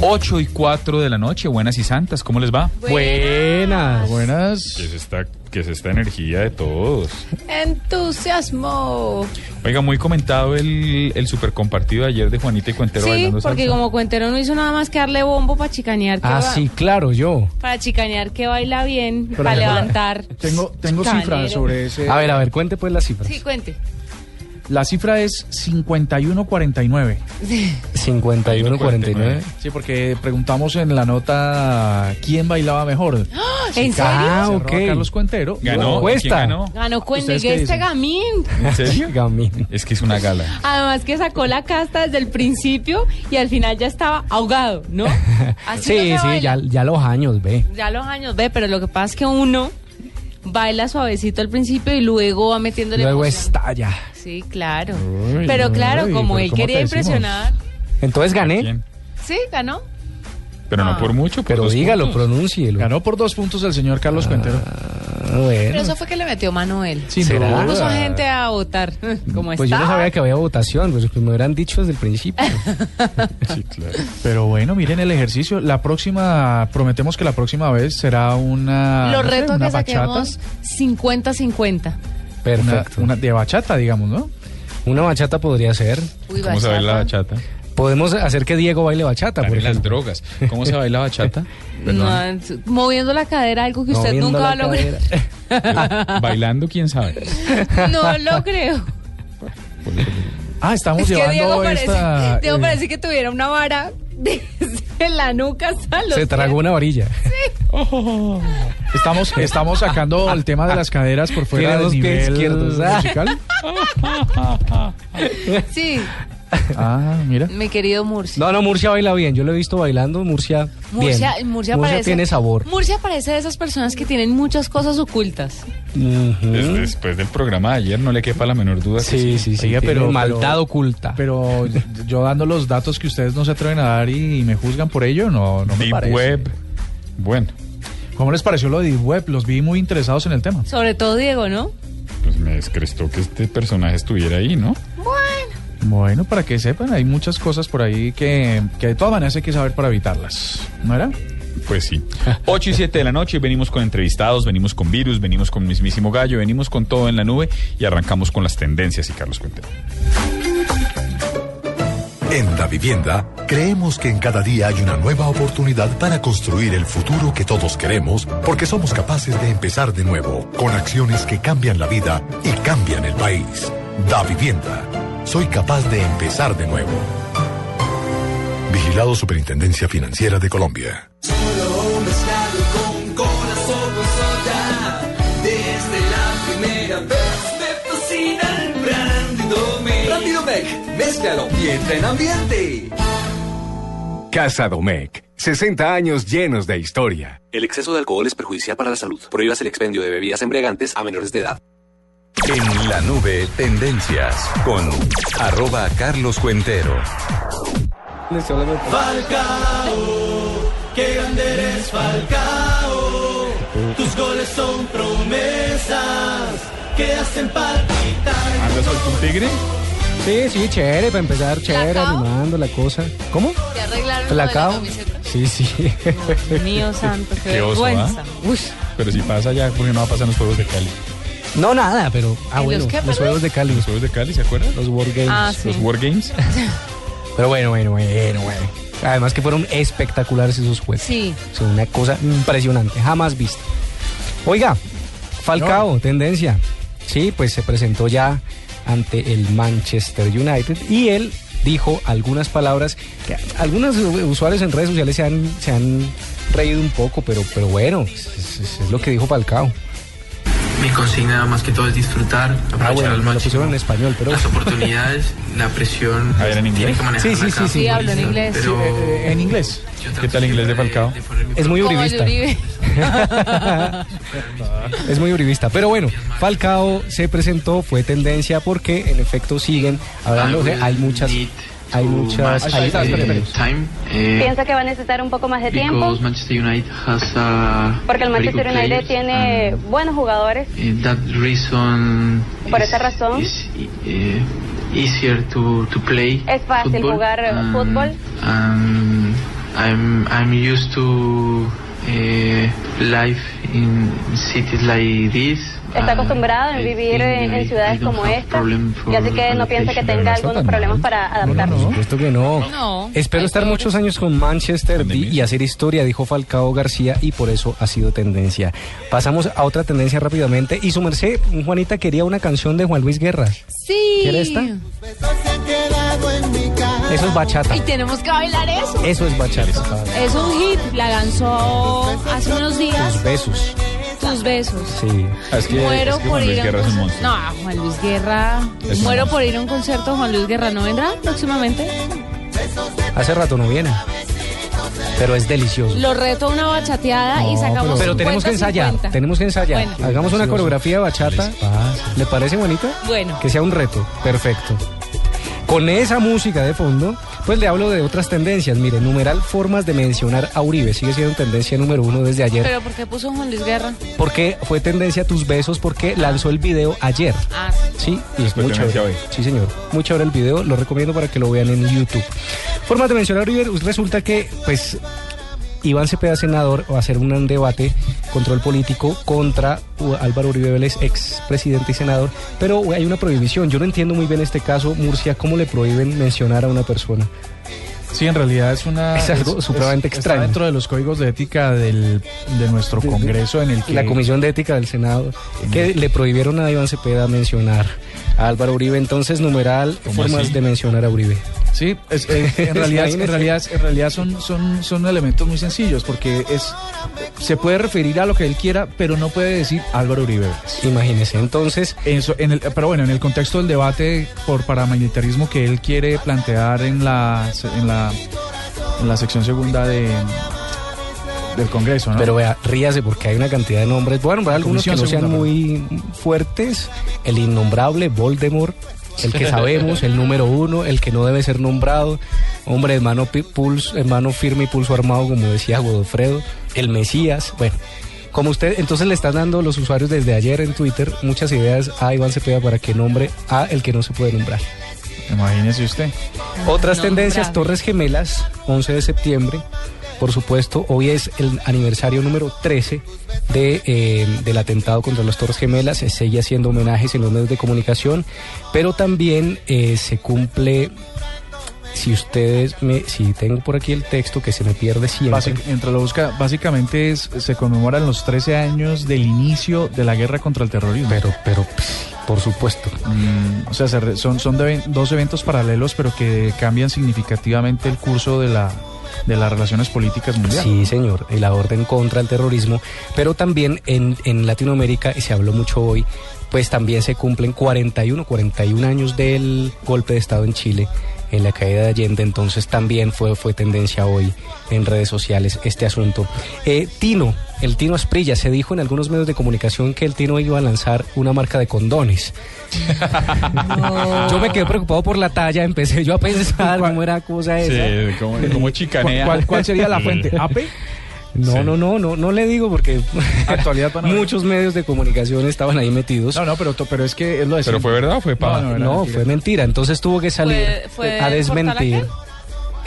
8 y 4 de la noche, buenas y santas, ¿cómo les va? Buenas. Buenas. Que es esta, que es esta energía de todos. Entusiasmo. Oiga, muy comentado el, el super compartido de ayer de Juanita y Cuentero Sí, bailando porque salsa. como Cuentero no hizo nada más que darle bombo para chicanear. que Ah, sí, claro, yo. Para chicanear que baila bien, Pero para levantar. Tengo, tengo Chicanero. cifras sobre ese. A ver, a ver, cuente pues las cifras. Sí, cuente. La cifra es 5149. 51-49. Sí, porque preguntamos en la nota quién bailaba mejor. ¿En serio? Ah, ok. Carlos Cuentero. ¿Ganó? Cuesta. ¿Quién ganó? Ganó Cuente ¿Ustedes qué este gamín. ¿En serio? Gamín. Es que es una gala. Además que sacó la casta desde el principio y al final ya estaba ahogado, ¿no? Así Sí, sí, ya, ya los años, ve. Ya los años ve, pero lo que pasa es que uno baila suavecito al principio y luego va metiéndole Luego emoción. estalla. Sí, claro. Uy, pero claro, uy, como pero él ¿cómo quería impresionar. Entonces gané. Sí, ganó. Pero no Ah. por mucho, por pero dos dígalo, puntos. pronúncielo. Ganó por dos puntos el señor Carlos Cuentero. Ah, Pero eso fue que le metió Manuel. Sin ¿Será? Puso a gente a votar. Como Pues yo no sabía que había votación, pues me hubieran dicho desde el principio. Sí, claro. Pero bueno, miren el ejercicio. La próxima, prometemos que la próxima vez será una. Los no sé, retos una que saquemos bachata. 50-50. Una, Perfecto. una de bachata, digamos, ¿no? Una bachata podría ser. Uy, ¿Cómo se baila la bachata? Podemos hacer que Diego baile bachata, por las drogas. ¿Cómo se baila bachata? No, es- moviendo la cadera, algo que usted Moviendo nunca va a lograr. Bailando, quién sabe. No lo creo. Ah, estamos Es que llevando Diego parece, esta. Diego eh, parece que tuviera una vara desde la nuca hasta los Se tragó pies. una varilla. Estamos, estamos sacando el tema de las caderas por fuera del nivel izquierdos. Ah. musical. Sí, Ah, mira. mi querido Murcia. No, no, Murcia baila bien. Yo lo he visto bailando. Murcia, Murcia, bien. Murcia, parece, tiene sabor. Murcia parece de esas personas que tienen muchas cosas ocultas. Después del programa de ayer no le quepa la menor duda. que Sí, sí, sí. Oiga, pero- maldad pero- oculta. Pero yo dando los datos que ustedes no se atreven a dar y, me juzgan por ello, no, no me Deep parece. Web. Bueno, ¿Cómo les pareció lo de Deep Web? Los vi muy interesados en el tema. Sobre todo Diego, ¿no? pues me descrestó que este personaje estuviera ahí, ¿no? Bueno, para que sepan, hay muchas cosas por ahí que, que de todas maneras hay que saber para evitarlas. ¿No era? Pues sí. 8 y 7 de la noche, venimos con entrevistados, venimos con virus, venimos con mismísimo gallo, venimos con todo en la nube y arrancamos con las tendencias y Carlos Cuentero. En Da Vivienda, creemos que en cada día hay una nueva oportunidad para construir el futuro que todos queremos, porque somos capaces de empezar de nuevo, con acciones que cambian la vida y cambian el país. Da Vivienda. Soy capaz de empezar de nuevo. Vigilado Superintendencia Financiera de Colombia. Solo con corazón con soya. Desde la primera vez me fascina el Brandy Domec. Brandy Domec, mézclalo y entra en ambiente. Casa Domecq. 60 años llenos de historia. El exceso de alcohol es perjudicial para la salud. Prohíbas el expendio de bebidas embriagantes a menores de edad. En la nube, tendencias con arroba Carlos Cuentero. Falcao, qué grande eres Falcao. Tus goles son promesas que hacen palpitar. ¿Andas al tigre? Sí, sí, chévere, para empezar, chévere, animando la cosa. ¿Cómo? ¿Te arreglaron ¿Placao? lo de la camiseta? Sí, sí. Dios mío santo, qué, Qué oso, vergüenza. Uy, Pero si pasa ya, porque no va a pasar en los Juegos de Cali. No, nada, pero. Ah, ¿Y bueno, los qué, los juegos de Cali. ¿Los Juegos de Cali, se acuerdan? Los War Games. Ah, sí. Los War Games. Pero bueno, bueno, bueno, bueno. Además que fueron espectaculares esos juegos. Sí. O sea, una cosa impresionante, jamás vista. Oiga, Falcao, tendencia. Sí, pues se presentó ya ante el Manchester United y él dijo algunas palabras que algunos usuarios en redes sociales se han, se han reído un poco, pero, pero bueno, es, es- es lo que dijo Falcao. Mi consigna más que todo es disfrutar, aprovechar Ah, bueno, al máximo en español, pero... las oportunidades, la presión. A ver, en inglés. que manejarla Sí, sí, sí, sí. Sí, hablo en inglés. Pero Eh, en inglés. ¿Qué tal el inglés de Falcao? de Es muy uribista. Uribe. Es muy uribista. Pero bueno, Falcao se presentó, fue tendencia porque en efecto siguen hablando de, hay muchas, hay muchas, hay- espere. time. eh, ¿Piensa que va a necesitar un poco más de tiempo? because Manchester United has a Porque el Manchester good United players tiene buenos jugadores. eh, that reason Por is- esa razón. is, eh, easier to, to play Es fácil football, jugar, and- fútbol. and I'm, I'm used to eh, life in cities like this Está and acostumbrado a vivir en, en ciudades como esta. Y así que no piensa que tenga algunos problemas para adaptarse. Por supuesto que no. No. Espero estar muchos años con Manchester y hacer historia, dijo Falcao García, y por eso ha sido tendencia. Pasamos a otra tendencia rápidamente. Y su merced, Juanita quería una canción de Juan Luis Guerra. Sí. ¿Quiere esta? Eso es bachata. Y tenemos que bailar eso. Eso es bachata. Es un hit. La lanzó hace unos días. Tus besos. Tus besos. Sí. Es que, Muero es que por Juan ir a un con- monstruo. No, Juan Luis Guerra. Es Muero por ir a un concierto. Juan Luis Guerra no vendrá próximamente. Hace rato no viene. Pero es delicioso. Lo reto a una bachateada y No, sacamos pero tenemos que 50, ensayar, 50. tenemos que ensayar. Bueno. Hagamos una coreografía de bachata. ¿Le parece bonita? Bueno. Que sea un reto. Perfecto. Con esa música de fondo, pues le hablo de otras tendencias. Mire, numeral formas de mencionar a Uribe. Sigue siendo tendencia número uno desde ayer. Pero ¿por qué puso Juan Luis Guerra? Porque fue tendencia tus besos porque lanzó el video ayer. Ah, Sí, y es Fue muy chévere. hoy. Sí, señor. Muy chévere el video. Lo recomiendo para que lo vean en YouTube. Formas de mencionar a Uribe. Resulta que, pues, Iván Cepeda, senador, va a hacer un debate, control político, contra Álvaro Uribe Vélez, ex presidente y senador. Pero hay una prohibición. Yo no entiendo muy bien este caso, Murcia, cómo le prohíben mencionar a una persona. Sí, en realidad es una... Es algo supremamente está extraño. dentro de los códigos de ética del, de nuestro Congreso en el que... La Comisión de Ética del Senado, que le prohibieron a Iván Cepeda mencionar Álvaro Uribe. Entonces, numeral, ¿Cómo formas así? de mencionar a Uribe. Sí, es- eh, en realidad, en realidad, en realidad son, son, son elementos muy sencillos porque es se puede referir a lo que él quiera, pero no puede decir Álvaro Uribe. Imagínese, entonces, Eso, en el, pero bueno, en el contexto del debate por paramilitarismo que él quiere plantear en la, en la, en la sección segunda de, del Congreso, ¿no? Pero vea, ríase porque hay una cantidad de nombres. Bueno, algunos que no sean muy fuertes. El innombrable Voldemort, el que sabemos, el número uno, el que no debe ser nombrado. Hombre, hermano pi- pulso, hermano firme y pulso armado, como decía Godofredo. El Mesías. Bueno, como usted, entonces le están dando los usuarios desde ayer en Twitter muchas ideas a Iván Cepeda para que nombre a el que no se puede nombrar. Imagínese usted. Otras No, tendencias. Torres Gemelas, 11 de septiembre. Por supuesto, hoy es el aniversario número 13 de, eh, del atentado contra las Torres Gemelas. Se sigue haciendo homenajes en los medios de comunicación, pero también eh, se cumple, si ustedes, me, si tengo por aquí el texto que se me pierde siempre. Mientras lo busca, básicamente es, se conmemoran los 13 años del inicio de la guerra contra el terrorismo. Pero, pero, pff, por supuesto. Mm, o sea, se re- son, son de- dos eventos paralelos, pero que cambian significativamente el curso de la de las relaciones políticas mundiales. Sí, señor, y la orden contra el terrorismo, pero también en, en Latinoamérica, y se habló mucho hoy, pues también se cumplen 41, 41 años del golpe de Estado en Chile, en la caída de Allende, entonces también fue, fue tendencia hoy en redes sociales este asunto. Eh, Tino, el Tino Asprilla, se dijo en algunos medios de comunicación que el Tino iba a lanzar una marca de condones. Yo me quedé preocupado por la talla, empecé yo a pensar cómo era cosa esa. Sí, como, como chicanea. ¿Cuál, cuál sería la fuente? ¿APE? No, Sí. no, no, no, no le digo porque Actualidad muchos medios de comunicación estaban ahí metidos. No, no, pero, pero es que es lo de ¿Pero fue verdad o fue pa- No, no, era No, mentira. fue mentira. Entonces tuvo que salir ¿Fue- fue a desmentir.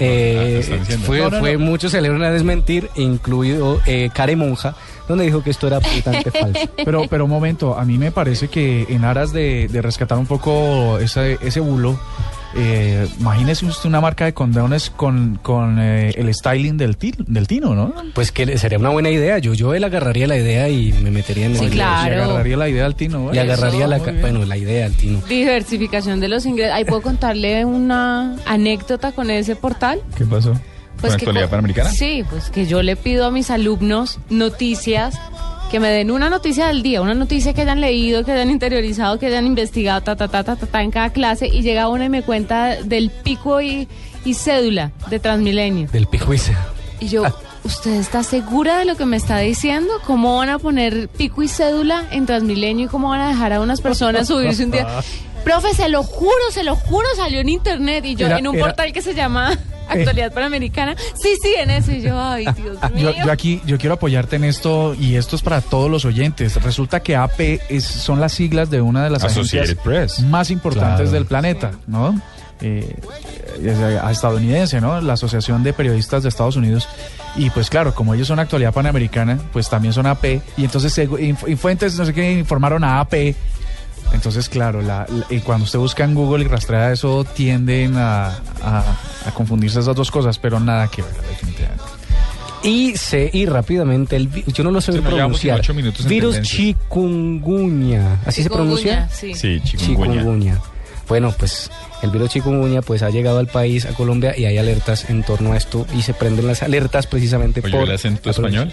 Eh, Ah, fue, No, no, fue no. muchos salieron a desmentir, incluido eh, Care Monja, donde dijo que esto era absolutamente falso. Pero, pero un momento, a mí me parece que en aras de, de rescatar un poco ese, ese bulo, eh, imagínese usted una marca de condones con, con eh, el styling del, ti- del Tino, ¿no? Pues que sería una buena idea. Yo, yo él agarraría la idea y me metería en Sí, el- claro. Le agarraría la idea al Tino. Bueno. agarraría la, bueno, la idea al Tino. Diversificación de los ingresos. Ahí puedo contarle una anécdota con ese portal. ¿Qué pasó? Pues ¿Con que actualidad panamericana? Sí, pues que yo le pido a mis alumnos noticias, que me den una noticia del día, una noticia que hayan leído, que hayan interiorizado, que hayan investigado, ta, ta, ta, ta, ta, ta, en cada clase, y llega una y me cuenta del pico y, y cédula de Transmilenio. Del pijuice. Y yo, ¿usted está segura de lo que me está diciendo? ¿Cómo van a poner pico y cédula en Transmilenio y cómo van a dejar a unas personas subirse un día? Profe, se lo juro, se lo juro, salió en internet y yo Era- en un era- portal que se llama Actualidad Panamericana. Sí, sí, en eso. Y yo, ay, Dios mío. Yo, yo aquí, yo quiero apoyarte en esto y esto es para todos los oyentes. Resulta que AP es- son las siglas de una de las Associated agencias Press. más importantes Claro. del planeta, ¿no? Eh, eh, estadounidense, ¿no? La Asociación de Periodistas de Estados Unidos. Y pues claro, como ellos son actualidad panamericana, pues también son AP. Y entonces y fuentes, no sé qué, informaron a AP. Entonces, claro, la- la- y cuando usted busca en Google y rastrea eso, tienden a, a- a confundirse esas dos cosas, pero nada que ver, definitivamente. Y se, y rápidamente, el, vi- yo no lo sé Sí, nos llevamos pronunciar. ocho minutos en Virus tendencias. chikungunya. ¿Así se pronuncia? Sí. Sí, chikungunya. Chikungunya. Bueno, pues el virus chikungunya pues ha llegado al país, a Colombia, y hay alertas en torno a esto y se prenden las alertas precisamente Oye, por el acento la español.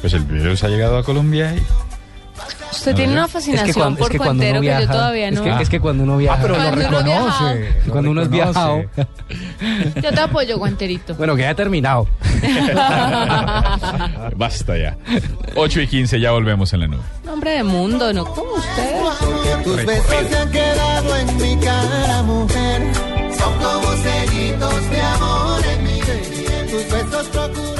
Pues el virus ha llegado a Colombia y Usted No, tiene una Es fascinación que, cuando, es por que cuando uno cuentero que viaja, yo todavía es no. que, es que cuando uno viaja, Ah, pero lo Cuando uno reconoce. lo cuando uno es viajado, Yo te apoyo, guanterito. bueno, que haya terminado. basta ya. 8 y 15, ya volvemos en la nube. Nombre de mundo, ¿no? Como ustedes. Tus besos se han quedado en mi cara, mujer. Son como sellitos de amor en mi. Tus besos procurándome.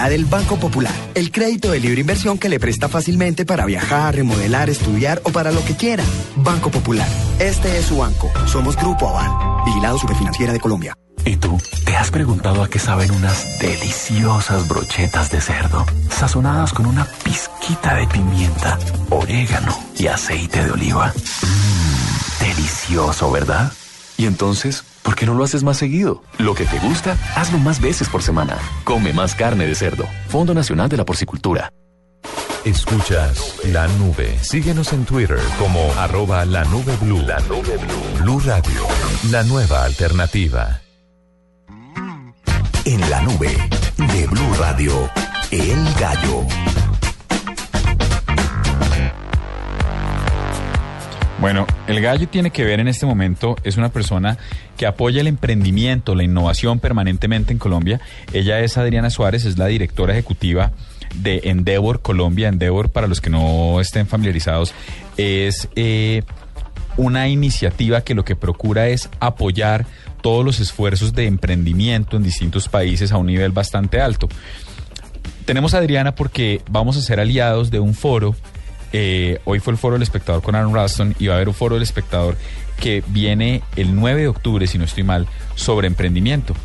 del Banco Popular. El crédito de libre inversión que le presta fácilmente para viajar, remodelar, estudiar o para lo que quiera. Banco Popular. Este es su banco. Somos Grupo Aval. Vigilado Superfinanciera de Colombia. ¿Y tú te has preguntado a qué saben unas deliciosas brochetas de cerdo, sazonadas con una pizquita de pimienta, orégano y aceite de oliva? Mmm, delicioso, ¿verdad? Y entonces, ¿por qué no lo haces más seguido? Lo que te gusta, hazlo más veces por semana. Come más carne de cerdo. Fondo Nacional de la Porcicultura. Escuchas la nube. Síguenos en Twitter como arroba la nube blue. La nube blue. Blue Radio, la nueva alternativa. En la nube de Blue Radio, El Gallo. Bueno, el gallo tiene que ver en este momento, es una persona que apoya el emprendimiento, la innovación permanentemente en Colombia. Ella es Adriana Suárez, es la directora ejecutiva de Endeavor Colombia. Endeavor, para los que no estén familiarizados, es eh, una iniciativa que lo que procura es apoyar todos los esfuerzos de emprendimiento en distintos países a un nivel bastante alto. Tenemos a Adriana porque vamos a ser aliados de un foro eh, hoy fue el foro del espectador con Aaron Ralston y va a haber un foro del espectador que viene el 9 de octubre, si no estoy mal, sobre emprendimiento.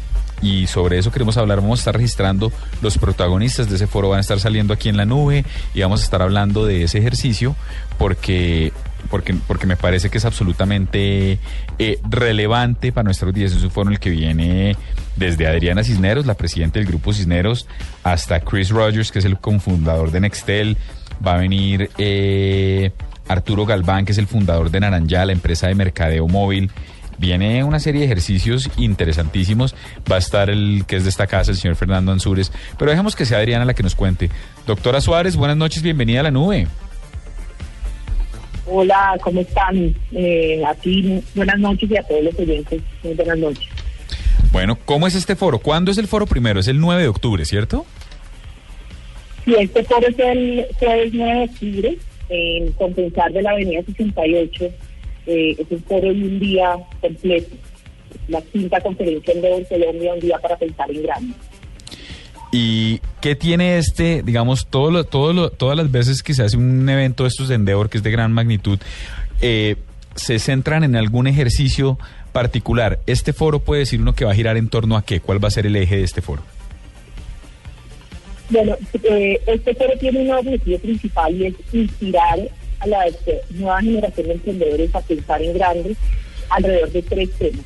Y sobre eso queremos hablar, vamos a estar registrando los protagonistas de ese foro, van a estar saliendo aquí en la nube y vamos a estar hablando de ese ejercicio porque, porque, porque me parece que es absolutamente eh, relevante para nuestra audiencia. Es un foro en el que viene desde Adriana Cisneros, la presidenta del grupo Cisneros, hasta Chris Rogers, que es el cofundador de Nextel, va a venir eh, Arturo Galván, que es el fundador de Naranja, la empresa de mercadeo móvil. Viene una serie de ejercicios interesantísimos. Va a estar el que es de esta casa, el señor Fernando Ansúrez. Pero dejemos que sea Adriana la que nos cuente. Doctora Suárez, buenas noches, bienvenida a la nube. Hola, ¿cómo están? Eh, a ti, buenas noches y a todos los oyentes, muy buenas noches. Bueno, ¿cómo es este foro? ¿Cuándo es el foro primero? Es el 9 de octubre, ¿cierto? Y este foro es el jueves 9 de octubre en Compensar de la Avenida 68. Eh, es un foro de un día completo. La quinta conferencia en Colombia, un día para pensar en grande. ¿Y qué tiene este, digamos, todo lo- todo lo- todas las veces que se hace un evento de estos de Endeavor, que es de gran magnitud, eh, se centran en algún ejercicio particular? ¿Este foro puede decir uno que va a girar en torno a qué? ¿Cuál va a ser el eje de este foro? Bueno, eh, este foro tiene un objetivo principal y es inspirar a la nueva generación de emprendedores a pensar en grandes alrededor de tres temas.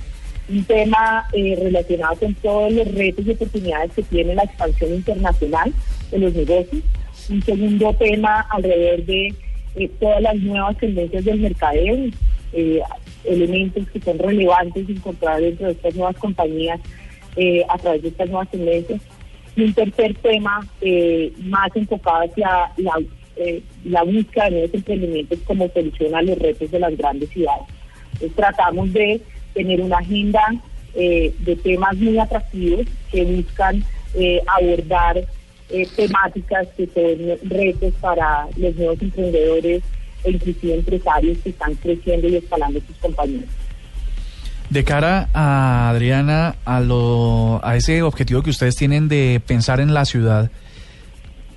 Un tema eh, relacionado con todos los retos y oportunidades que tiene la expansión internacional de los negocios. Un segundo tema alrededor de eh, todas las nuevas tendencias del mercadeo, eh, elementos que son relevantes encontrar dentro de estas nuevas compañías a través de estas nuevas tendencias. Y un tercer tema eh, más enfocado hacia la, eh, la búsqueda de nuevos emprendimientos como solución a los retos de las grandes ciudades. Tratamos de tener una agenda eh, de temas muy atractivos que buscan eh, abordar temáticas que son retos para los nuevos emprendedores e inclusive empresarios que están creciendo y escalando sus compañías. De cara a Adriana, a, lo, a ese objetivo que ustedes tienen de pensar en la ciudad,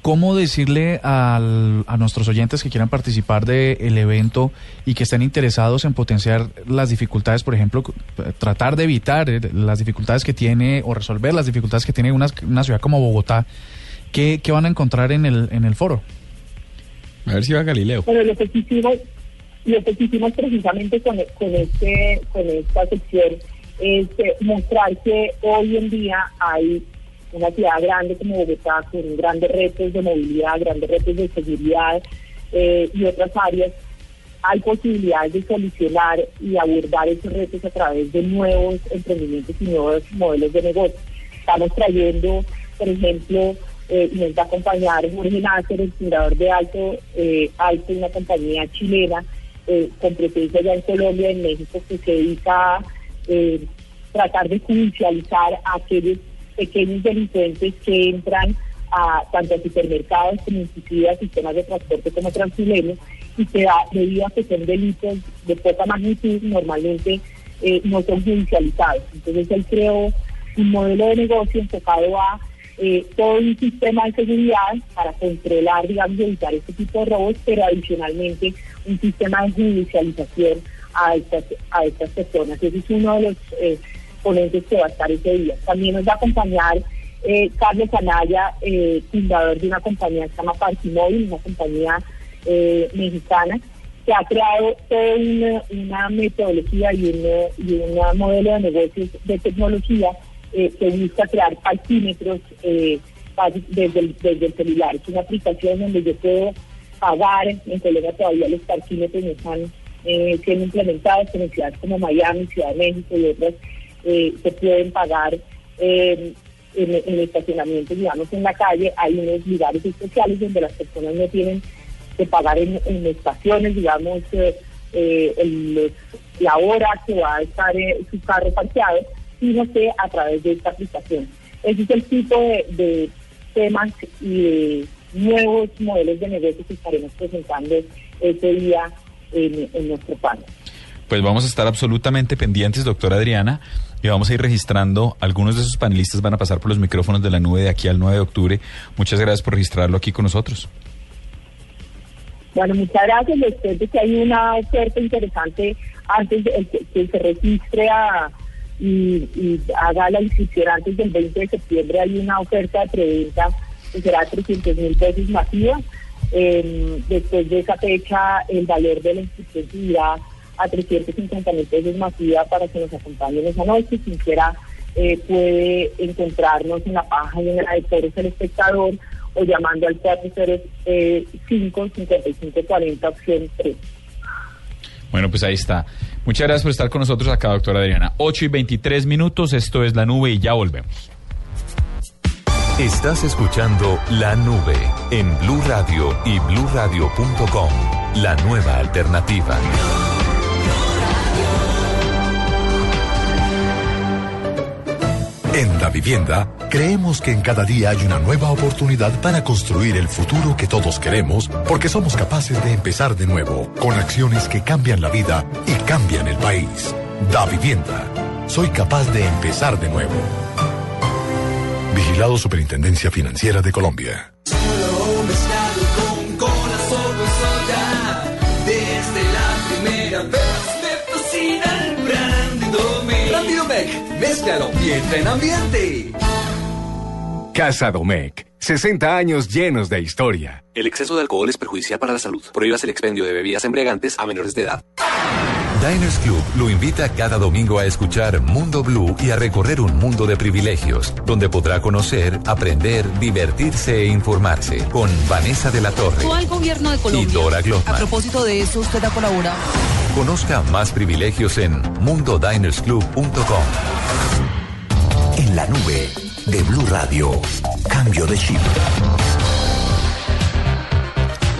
¿cómo decirle al- a nuestros oyentes que quieran participar del evento y que estén interesados en potenciar las dificultades, por ejemplo, tratar de evitar eh, las dificultades que tiene o resolver las dificultades que tiene una, una ciudad como Bogotá? ¿Qué, qué van a encontrar en el, en el foro? A ver si va Galileo. Bueno, hicimos, lo que hicimos precisamente con, con, este, con esta sección es eh, mostrar que hoy en día hay una ciudad grande como Bogotá con grandes retos de movilidad, grandes retos de seguridad eh, y otras áreas. Hay posibilidades de solucionar y abordar esos retos a través de nuevos emprendimientos y nuevos modelos de negocio. Estamos trayendo, por ejemplo, eh, y nos va a acompañar Jorge Nácer, el fundador de Alto, eh, Alto, una compañía chilena eh, con presencia ya en Colombia en México que se dedica a eh, tratar de judicializar a aquellos pequeños delincuentes que entran a tanto a supermercados como inclusive a sistemas de transporte como Transmilenio y que da, debido a que son delitos de poca magnitud normalmente eh, no son judicializados. Entonces él creó un modelo de negocio enfocado a eh, todo un sistema de seguridad para controlar, digamos, evitar este tipo de robos, pero adicionalmente un sistema de judicialización a estas, a estas personas. Ese es uno de los eh, ponentes que va a estar ese día. También nos va a acompañar eh, Carlos Anaya, eh, fundador de una compañía que se llama Partimóvil, una compañía eh, mexicana, que ha creado toda una, una metodología y un y un modelo de negocios de tecnología eh, que busca crear parquímetros basi- desde, desde el celular. Es una aplicación donde yo puedo pagar, en Colombia todavía los parquímetros no están eh, siendo implementados, en ciudades como Miami, Ciudad de México y otras eh, se pueden pagar eh, en, en estacionamientos, digamos, en la calle. Hay unos lugares especiales donde las personas no tienen que pagar en, estaciones, digamos, eh, eh, la hora que va a estar su carro parqueado, sino que a través de esta aplicación. Ese es el tipo de, de temas y de nuevos modelos de negocio que estaremos presentando ese día en, en nuestro panel. Pues vamos a estar absolutamente pendientes, doctora Adriana, y vamos a ir registrando. Algunos de esos panelistas van a pasar por los micrófonos de la nube de aquí al 9 de octubre. Muchas gracias por registrarlo aquí con nosotros. Bueno, muchas gracias. Les cuento que hay una oferta interesante antes de que, se registre a- y, y haga la inscripción antes del 20 de septiembre. Hay una oferta de preventa será de 300 mil pesos masiva. Eh, después de esa fecha, el valor de la inscripción subirá a 350 mil pesos masiva para que nos acompañen esa noche. Quien quiera eh, puede encontrarnos en la página de Foros El Espectador o llamando al 405-5540 opción 3. Bueno, pues ahí está. Muchas gracias por estar con nosotros acá, doctora Adriana. 8 y 23 minutos, esto es La Nube y ya volvemos. Estás escuchando La Nube en Blue Radio y bluradio.com. La nueva alternativa. En Da Vivienda, creemos que en cada día hay una nueva oportunidad para construir el futuro que todos queremos, porque somos capaces de empezar de nuevo, con acciones que cambian la vida y cambian el país. Da Vivienda. Soy capaz de empezar de nuevo. Vigilado Superintendencia Financiera de Colombia. Solo mezclado con soya. Desde la primera vez me fascina el brandy Domec. Brandy Domec, mézclalo y entra en ambiente. Casa Domecq. 60 años llenos de historia. El exceso de alcohol es perjudicial para la salud. Prohíbas el expendio de bebidas embriagantes a menores de edad. Diners Club lo invita cada domingo a escuchar Mundo Blue y a recorrer un mundo de privilegios, donde podrá conocer, aprender, divertirse e informarse con Vanessa de la Torre al gobierno de y Colombia. Dora A Glotman. propósito de eso, usted ha colaborado. Conozca más privilegios en mundodinersclub.com. En la nube de Blue Radio. Cambio de chip.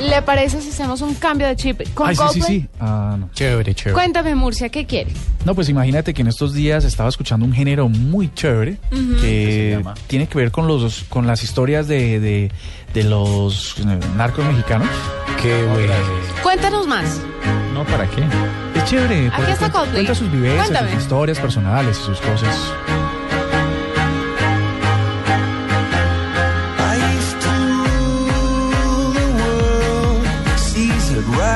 ¿Le parece si hacemos un cambio de chip con Ay, sí, sí, Coldplay? sí. Ah, no. Chévere, chévere. Cuéntame, Murcia, ¿qué quiere? No, pues imagínate que en estos días estaba escuchando un género muy chévere Ujú. que tiene que ver con los con las historias de, de, de los eh, narcos mexicanos. Qué bueno. Cuéntanos más. No, ¿para qué? Es chévere. Aquí porque está cuenta, Coldplay. cuenta sus vivencias, Cuéntame. sus historias personales y sus cosas.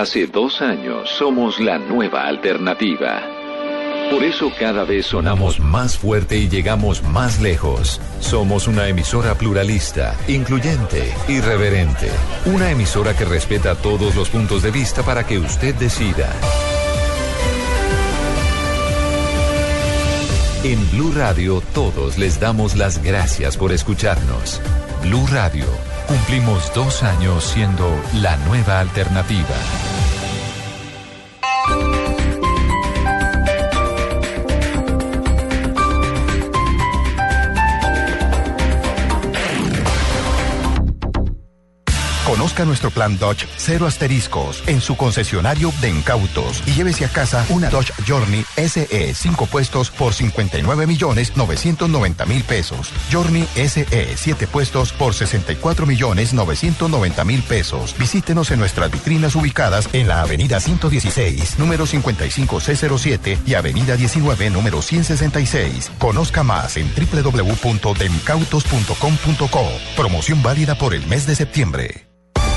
Hace dos años somos la nueva alternativa. Por eso cada vez sonamos más fuerte y llegamos más lejos. Somos una emisora pluralista, incluyente, irreverente. Una emisora que respeta todos los puntos de vista para que usted decida. En Blue Radio todos les damos las gracias por escucharnos. Blue Radio, cumplimos dos años siendo la nueva alternativa. Nuestro plan Dodge Cero Asteriscos en su concesionario de incautos y llévese a casa una Dodge Journey SE 5 puestos por 59 millones 990 mil pesos. Journey SE 7 puestos por 64 millones 990 mil pesos. Visítenos en nuestras vitrinas ubicadas en la avenida 116, número 55C07 y avenida 19, número 166. Conozca más en www.demcautos.com.co. Promoción válida por el mes de septiembre.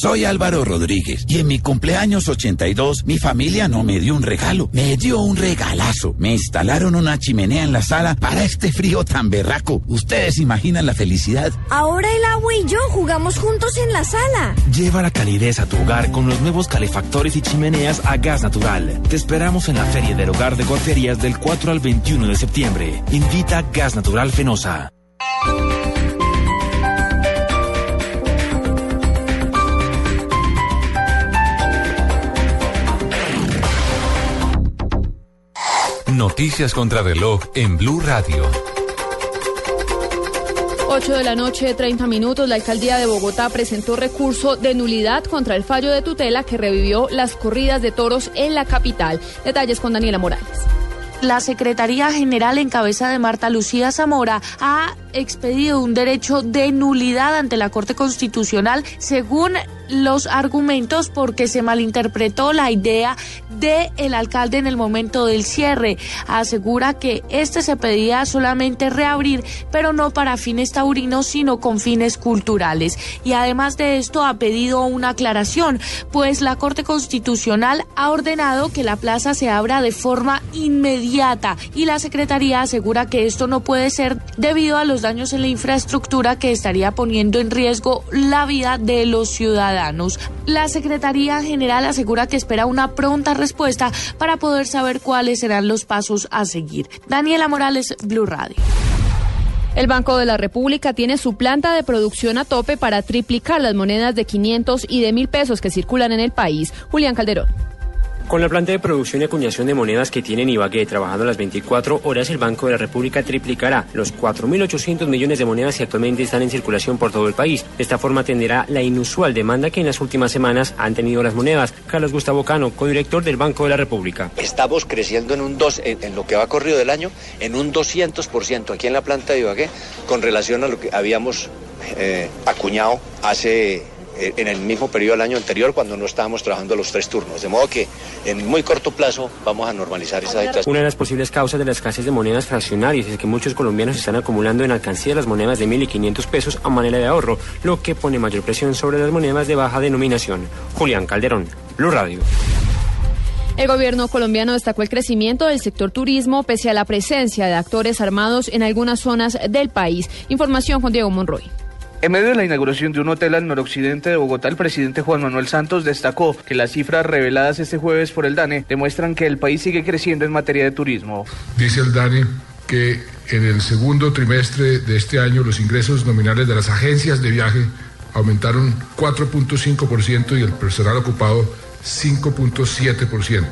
Soy Álvaro Rodríguez y en mi cumpleaños 82 mi familia no me dio un regalo, me dio un regalazo. Me instalaron una chimenea en la sala para este frío tan berraco. Ustedes imaginan la felicidad. Ahora el agua y yo jugamos juntos en la sala. Lleva la calidez a tu hogar con los nuevos calefactores y chimeneas a gas natural. Te esperamos en la Feria del Hogar de Guarderías del 4 al 21 de septiembre. Invita Gas Natural Fenosa. Noticias contra reloj en Blue Radio. 8 de la noche, 30 minutos, la alcaldía de Bogotá presentó recurso de nulidad contra el fallo de tutela que revivió las corridas de toros en la capital. Detalles con Daniela Morales. La Secretaría General en cabeza de Marta Lucía Zamora ha expedido un derecho de nulidad ante la Corte Constitucional según los argumentos porque se malinterpretó la idea de el alcalde en el momento del cierre. Asegura que este se pedía solamente reabrir, pero no para fines taurinos, sino con fines culturales. Y además de esto ha pedido una aclaración, pues la Corte Constitucional ha ordenado que la plaza se abra de forma inmediata y la Secretaría asegura que esto no puede ser debido a los daños en la infraestructura que estaría poniendo en riesgo la vida de los ciudadanos. La Secretaría General asegura que espera una pronta respuesta para poder saber cuáles serán los pasos a seguir. Daniela Morales, Blue Radio. El Banco de la República tiene su planta de producción a tope para triplicar las monedas de 500 y de 1000 pesos que circulan en el país. Julián Calderón. Con la planta de producción y acuñación de monedas que tiene en Ibagué trabajando las 24 horas, el Banco de la República triplicará los 4.800 millones de monedas que actualmente están en circulación por todo el país. De esta forma atenderá la inusual demanda que en las últimas semanas han tenido las monedas. Carlos Gustavo Cano, codirector del Banco de la República. Estamos creciendo en un dos, en, lo que va corrido del año, en un 200% aquí en la planta de Ibagué, con relación a lo que habíamos eh, acuñado hace en el mismo periodo del año anterior cuando no estábamos trabajando los tres turnos. De modo que en muy corto plazo vamos a normalizar esa situación. Una de las posibles causas de la escasez de monedas fraccionarias es que muchos colombianos están acumulando en alcancía las monedas de 1.000 y 500 pesos a manera de ahorro, lo que pone mayor presión sobre las monedas de baja denominación. Julián Calderón, Blue Radio. El gobierno colombiano destacó el crecimiento del sector turismo pese a la presencia de actores armados en algunas zonas del país. Información con Diego Monroy. En medio de la inauguración de un hotel al noroccidente de Bogotá, el presidente Juan Manuel Santos destacó que las cifras reveladas este jueves por el DANE demuestran que el país sigue creciendo en materia de turismo. Dice el DANE que en el segundo trimestre de este año los ingresos nominales de las agencias de viaje aumentaron 4.5% y el personal ocupado 5.7%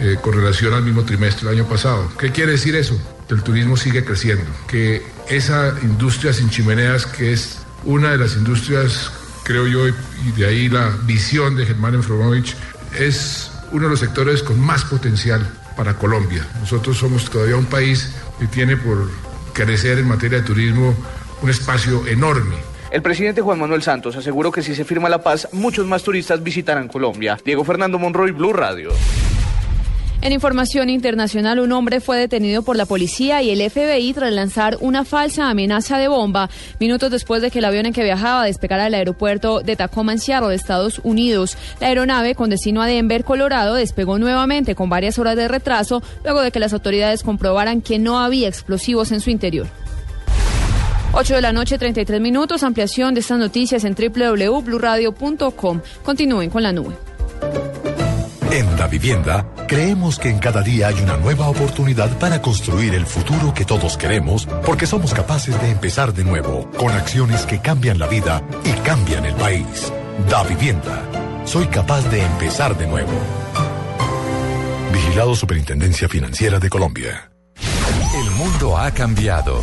eh, con relación al mismo trimestre del año pasado. ¿Qué quiere decir eso? Que el turismo sigue creciendo, que esa industria sin chimeneas que es una de las industrias, creo yo, y de ahí la visión de Germán Enfromovich, es uno de los sectores con más potencial para Colombia. Nosotros somos todavía un país que tiene por crecer en materia de turismo un espacio enorme El presidente Juan Manuel Santos aseguró que si se firma la paz, muchos más turistas visitarán Colombia. Diego Fernando Monroy, Blue Radio. En información internacional, un hombre fue detenido por la policía y el FBI tras lanzar una falsa amenaza de bomba minutos después de que el avión en que viajaba despegara del aeropuerto de Tacoma en Seattle, Estados Unidos. La aeronave con destino a Denver, Colorado, despegó nuevamente con varias horas de retraso luego de que las autoridades comprobaran que no había explosivos en su interior. 8 de la noche, 33 minutos. Ampliación de estas noticias en www.bluradio.com. Continúen con la nube. En Da Vivienda, creemos que en cada día hay una nueva oportunidad para construir el futuro que todos queremos, porque somos capaces de empezar de nuevo, con acciones que cambian la vida y cambian el país. Da Vivienda. Soy capaz de empezar de nuevo. Vigilado Superintendencia Financiera de Colombia. El mundo ha cambiado.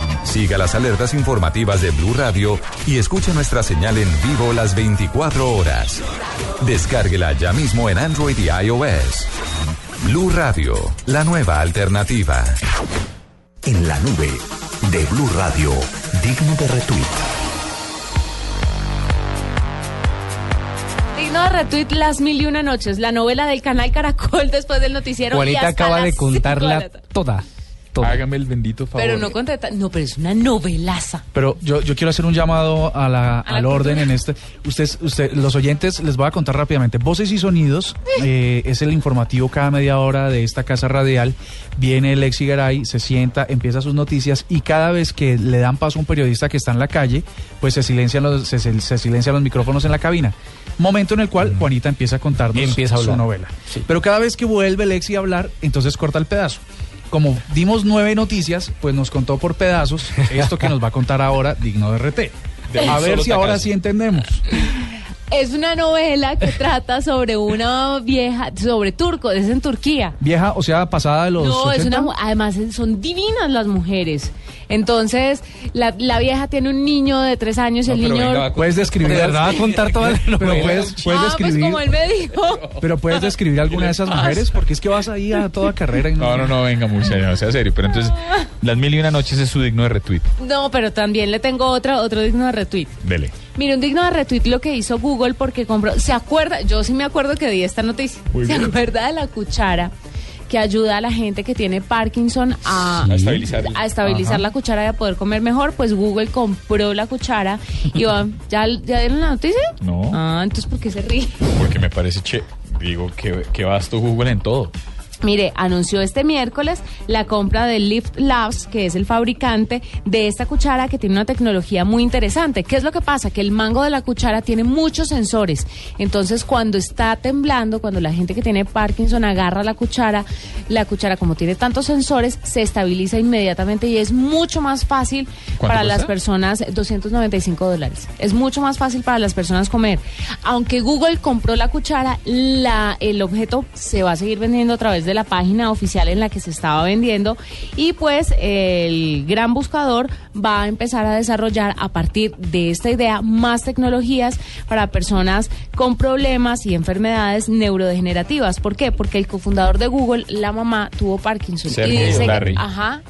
Siga las alertas informativas de Blue Radio y escuche nuestra señal en vivo las 24 horas. Descárguela ya mismo en Android y iOS. Blue Radio, la nueva alternativa. En la nube de Blue Radio, digno de retweet. Digno de retweet Las Mil y Una Noches, la novela del canal Caracol después del noticiero. Juanita acaba de contarla la Hágame el bendito favor. Pero no contesta. No, pero es una novelaza. Pero yo, yo quiero hacer un llamado a la, A la al orden cultura. en este. Ustedes, usted, los oyentes, les voy a contar rápidamente. Voces y Sonidos eh, es el informativo cada media hora de esta casa radial. Viene Lexi Garay, se sienta, empieza sus noticias y cada vez que le dan paso a un periodista que está en la calle, pues se silencian los, se, se- se silencian los micrófonos en la cabina. Momento en el cual Juanita empieza a contarnos Empieza a su novela. Pero cada vez que vuelve Lexi a hablar, entonces corta el pedazo. Como dimos nueve noticias, pues nos contó por pedazos esto que nos va a contar ahora, digno de RT. De A ver si ahora sí entendemos. Es una novela que trata sobre una vieja, sobre turco, es en Turquía. Vieja, o sea, pasada de los. No, es 80. una, además son divinas las mujeres. Entonces, la, la vieja tiene un niño de tres años y el niño... Puedes describir. ¿De verdad va a contar toda la Pero novela? puedes, puedes ah, pues describir. como él me dijo. Pero puedes describir alguna de esas mujeres porque es que vas ahí a toda carrera y No, no, no, venga, mucha, no sea serio. Pero entonces, Las Mil y Una Noches es su digno de retweet. No, pero también le tengo otra, otro digno de retweet. Dele. Mire, un digno de retweet lo que hizo Google porque compró. ¿Se acuerda? Yo sí me acuerdo que di esta noticia. Muy ¿Se bien. acuerda de la cuchara que ayuda a la gente que tiene Parkinson a, A estabilizar. a estabilizar Ajá. la cuchara y a poder comer mejor? Pues Google compró la cuchara y va- ¿ya, ¿ya dieron la noticia? No. Ah, entonces ¿por qué se ríe? Porque me parece, che, digo, que, que vasto Google en todo. Mire, anunció este miércoles la compra de Lift Labs, que es el fabricante de esta cuchara que tiene una tecnología muy interesante. ¿Qué es lo que pasa? Que el mango de la cuchara tiene muchos sensores. Entonces, cuando está temblando, cuando la gente que tiene Parkinson agarra la cuchara, la cuchara, como tiene tantos sensores, se estabiliza inmediatamente y es mucho más fácil ¿Cuánto para las personas, 295 dólares. Es mucho más fácil para las personas comer. Aunque Google compró la cuchara, la, el objeto se va a seguir vendiendo a través de la página oficial en la que se estaba vendiendo y pues el gran buscador va a empezar a desarrollar a partir de esta idea más tecnologías para personas con problemas y enfermedades neurodegenerativas. ¿Por qué? Porque el cofundador de Google, la mamá, tuvo Parkinson. Sergey y dice ajá.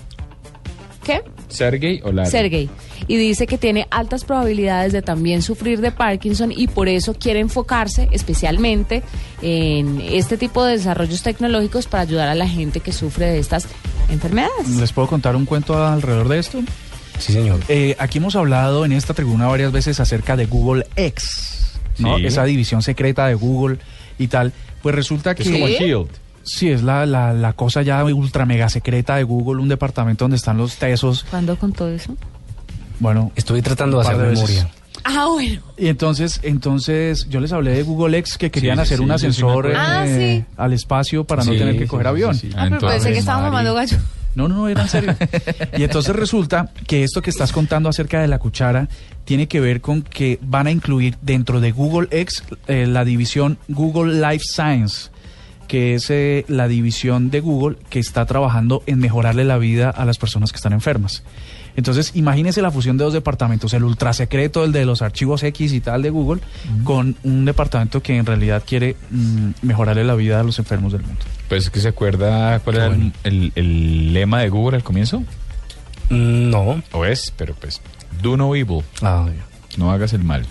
¿Qué? ¿Sergey o Larry? Sergey. Y dice que tiene altas probabilidades de también sufrir de Parkinson y por eso quiere enfocarse especialmente en este tipo de desarrollos tecnológicos para ayudar a la gente que sufre de estas enfermedades. ¿Les puedo contar un cuento alrededor de esto? Sí, señor. Eh, aquí hemos hablado en esta tribuna varias veces acerca de Google X, ¿no? Sí. Esa división secreta de Google y tal. Pues resulta que... Es como el Shield. Sí, es la, la, la cosa ya ultra mega secreta de Google, un departamento donde están los tesos. ¿Cuándo con todo eso? Bueno, Estoy tratando de hacer veces. memoria. Ah, bueno. Y entonces, entonces yo les hablé de Google X que querían Sí, hacer sí, un sí acuerdo. Ah, eh, sí. al espacio para no tener que sí, coger sí, avión. sí, sí. Ah, pero pensé que Mari. mamando gallo. No, no, no, era en serio. y entonces resulta que esto que estás contando acerca de la cuchara tiene que ver con que van a incluir dentro de Google X eh, la división Google Life Science. que es eh, la división de Google que está trabajando en mejorarle la vida a las personas que están enfermas. Entonces, imagínese la fusión de dos departamentos, el ultra secreto, el de los archivos X y tal de Google, con un departamento que en realidad quiere mm, mejorarle la vida a los enfermos del mundo. Pues que se acuerda cuál era el- el, el lema de Google al comienzo. No. O es, pero pues, do no evil. Ah, No hagas el mal.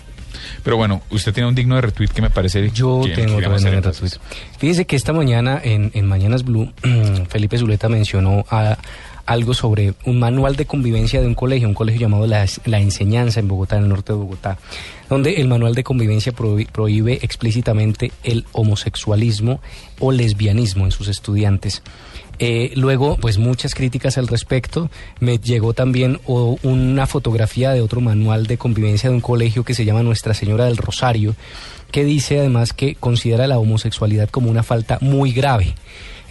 Pero bueno, usted tiene un digno de retweet que me parece Yo que tengo otro hacer en entonces. Fíjese que esta mañana en, en Mañanas Blue, Felipe Zuleta mencionó a- algo sobre un manual de convivencia de un colegio, un colegio llamado La, La Enseñanza en Bogotá, en el norte de Bogotá, donde el manual de convivencia prohí- prohíbe explícitamente el homosexualismo o lesbianismo en sus estudiantes. Eh, luego, pues muchas críticas al respecto. Me llegó también una fotografía de otro manual de convivencia de un colegio que se llama Nuestra Señora del Rosario, que dice además que considera la homosexualidad como una falta muy grave.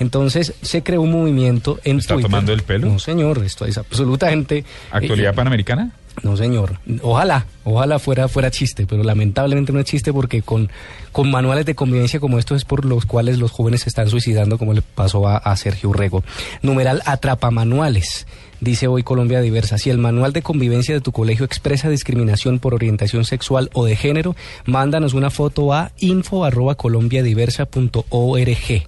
Entonces se creó un movimiento en ¿Está Twitter. tomando el pelo? No, señor, esto es absolutamente... ¿Actualidad eh, panamericana? no, señor. Ojalá, ojalá fuera, fuera chiste, pero lamentablemente no es chiste porque con, con manuales de convivencia como estos es por los cuales los jóvenes se están suicidando, como le pasó a, a Sergio Urrego. Numeral atrapa manuales. Dice hoy Colombia Diversa, si el manual de convivencia de tu colegio expresa discriminación por orientación sexual o de género, mándanos una foto a info arroba colombiadiversa.org.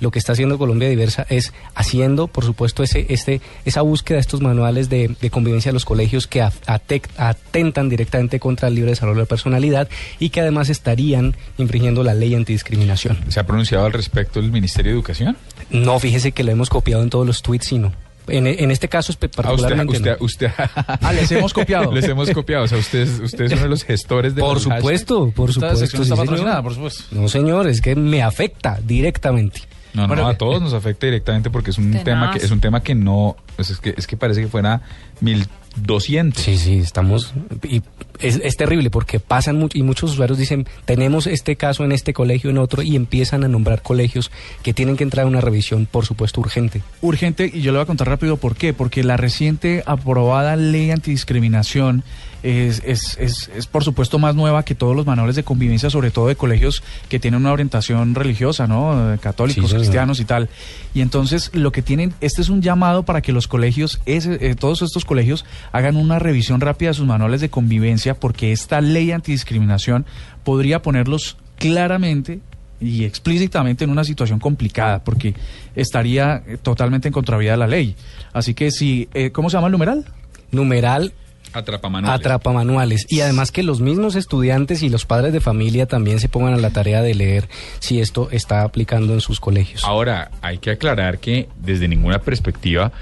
Lo que está haciendo Colombia Diversa es haciendo, por supuesto, ese, este, esa búsqueda de estos manuales de, de convivencia de los colegios que atec- atentan directamente contra el libre desarrollo de la personalidad y que además estarían infringiendo la ley antidiscriminación. ¿Se ha pronunciado al respecto el Ministerio de Educación? No, fíjese que lo hemos copiado en todos los tweets, sino. En, en este caso Ah, usted, particularmente. usted, no. usted- Ah, les hemos copiado. Les hemos copiado. O sea, ustedes, ustedes son uno de los gestores de Por supuesto, por supuesto. sección sí, está señor. patrocinada, por supuesto. No, señor, es que me afecta directamente. No, no, Bueno, a todos nos afecta directamente porque es un Tenaz. tema que es un tema que no pues es que es que parece que fuera 1200. Sí, sí, estamos y es, es terrible porque pasan mucho y muchos usuarios dicen, "Tenemos este caso en este colegio en otro" y empiezan a nombrar colegios que tienen que entrar a una revisión, por supuesto, urgente. urgente y yo le voy a contar rápido por qué. Porque la reciente aprobada ley antidiscriminación es, es, es, es, por supuesto más nueva que todos los manuales de convivencia, sobre todo de colegios que tienen una orientación religiosa, ¿no? Eh, Católicos, Sí, cristianos y tal. Y entonces lo que tienen, este es un llamado para que los colegios, ese, eh, todos estos colegios hagan una revisión rápida de sus manuales de convivencia porque esta ley antidiscriminación podría ponerlos claramente y explícitamente en una situación complicada porque estaría eh, totalmente en contravía de la ley. Así que si, eh, ¿cómo se llama el numeral? Numeral Atrapamanuales. atrapamanuales y además que los mismos estudiantes y los padres de familia también se pongan a la tarea de leer si esto está aplicando en sus colegios. Ahora, hay que aclarar que desde ninguna perspectiva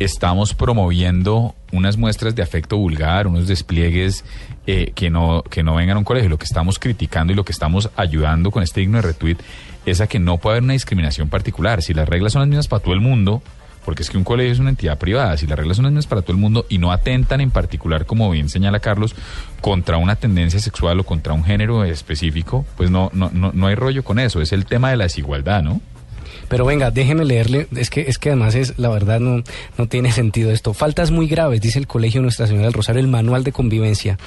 estamos promoviendo unas muestras de afecto vulgar, unos despliegues eh, que, no, que no vengan a un colegio. Lo que estamos criticando y lo que estamos ayudando con este digno de retweet es a que no puede haber una discriminación particular. Si las reglas son las mismas para todo el mundo, porque es que un colegio es una entidad privada, si las reglas son las mismas para todo el mundo y no atentan en particular, como bien señala Carlos, contra una tendencia sexual o contra un género específico, pues no, no, no, no hay rollo con eso. Es el tema de la desigualdad, ¿no? Pero venga, déjeme leerle, es que, es que además es, la verdad no, no tiene sentido esto. Faltas muy graves, dice el Colegio Nuestra Señora del Rosario, el manual de convivencia.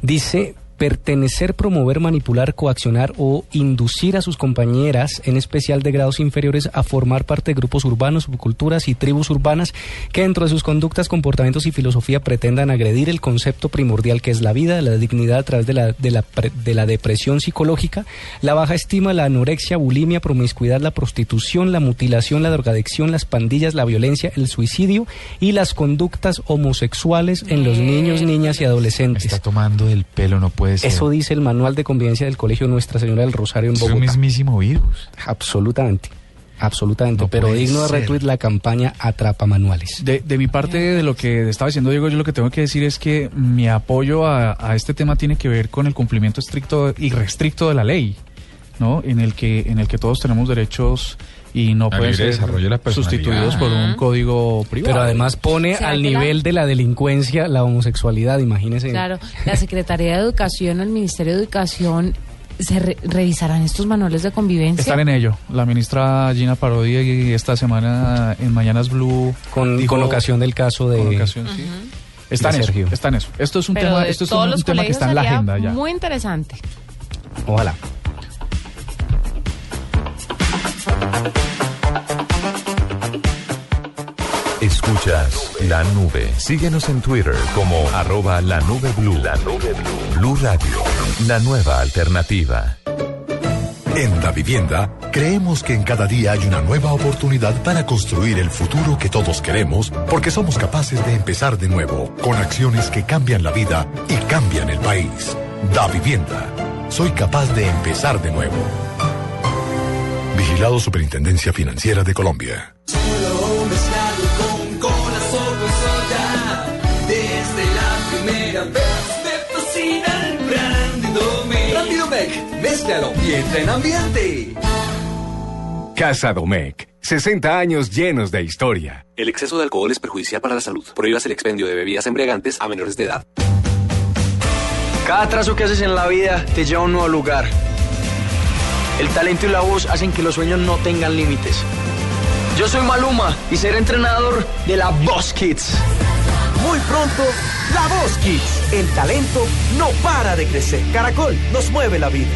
Dice pertenecer, promover, manipular, coaccionar o inducir a sus compañeras, en especial de grados inferiores, a formar parte de grupos urbanos, subculturas y tribus urbanas que dentro de sus conductas, comportamientos y filosofía pretendan agredir el concepto primordial que es la vida, la dignidad a través de la, de la, de la depresión psicológica, la baja estima, la anorexia, bulimia, promiscuidad, la prostitución, la mutilación, la drogadicción, las pandillas, la violencia, el suicidio y las conductas homosexuales en los niños, niñas y adolescentes. Está tomando el pelo, no puede ser. Eso dice el manual de convivencia del Colegio Nuestra Señora del Rosario en Es un Bogotá. mismísimo virus. Absolutamente. Absolutamente. No pero digno de retweet la campaña Atrapa Manuales. De, de mi parte, de lo que estaba diciendo Diego, yo lo que tengo que decir es que mi apoyo a, a este tema tiene que ver con el cumplimiento estricto y restricto de la ley, ¿no? En el que, en el que todos tenemos derechos y no pueden ser sustituidos por un código privado. Pero además pone ¿Será al la- nivel de la delincuencia la homosexualidad, imagínese. Claro, la Secretaría de Educación o el Ministerio de Educación se re- revisarán estos manuales de convivencia. Están en ello. La ministra Gina Parodi esta semana en Mañanas Blue Con, dijo- con ocasión del caso de... con ocasión, sí. Está en eso, Sergio. está en eso. Esto es un Pero tema, esto es un, los tema que está en la agenda ya. Muy interesante. Ojalá. Escuchas la nube. Síguenos en Twitter como arroba la nube blue. La nube blue. Blue Radio, la nueva alternativa. En Da Vivienda, creemos que en cada día hay una nueva oportunidad para construir el futuro que todos queremos, porque somos capaces de empezar de nuevo, con acciones que cambian la vida y cambian el país. Da Vivienda. Soy capaz de empezar de nuevo. Vigilado Superintendencia Financiera de Colombia. Solo mezclado con cola con soya. Desde la primera vez me fascina el Brandy Domec. Brandy Domec, mézclalo y entra en ambiente. Casa Domecq. 60 años llenos de historia. El exceso de alcohol es perjudicial para la salud. Prohíbas el expendio de bebidas embriagantes a menores de edad. Cada trazo que haces en la vida te lleva a un nuevo lugar. El talento y la voz hacen que los sueños no tengan límites. Yo soy Maluma y seré entrenador de la Boss Kids. Muy pronto, La Voz Kids. El talento no para de crecer. Caracol nos mueve la vida.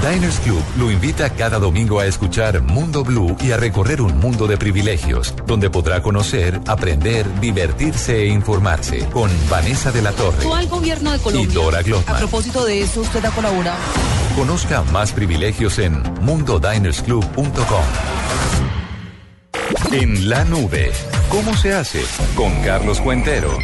Diners Club lo invita cada domingo a escuchar Mundo Blue y a recorrer un mundo de privilegios, donde podrá conocer, aprender, divertirse e informarse con Vanessa de la Torre Actual gobierno de y Colombia. Dora A Glotman. propósito de eso, usted ha colaborado. Conozca más privilegios en mundodinersclub.com. En la nube, ¿cómo se hace? Con Carlos Cuentero.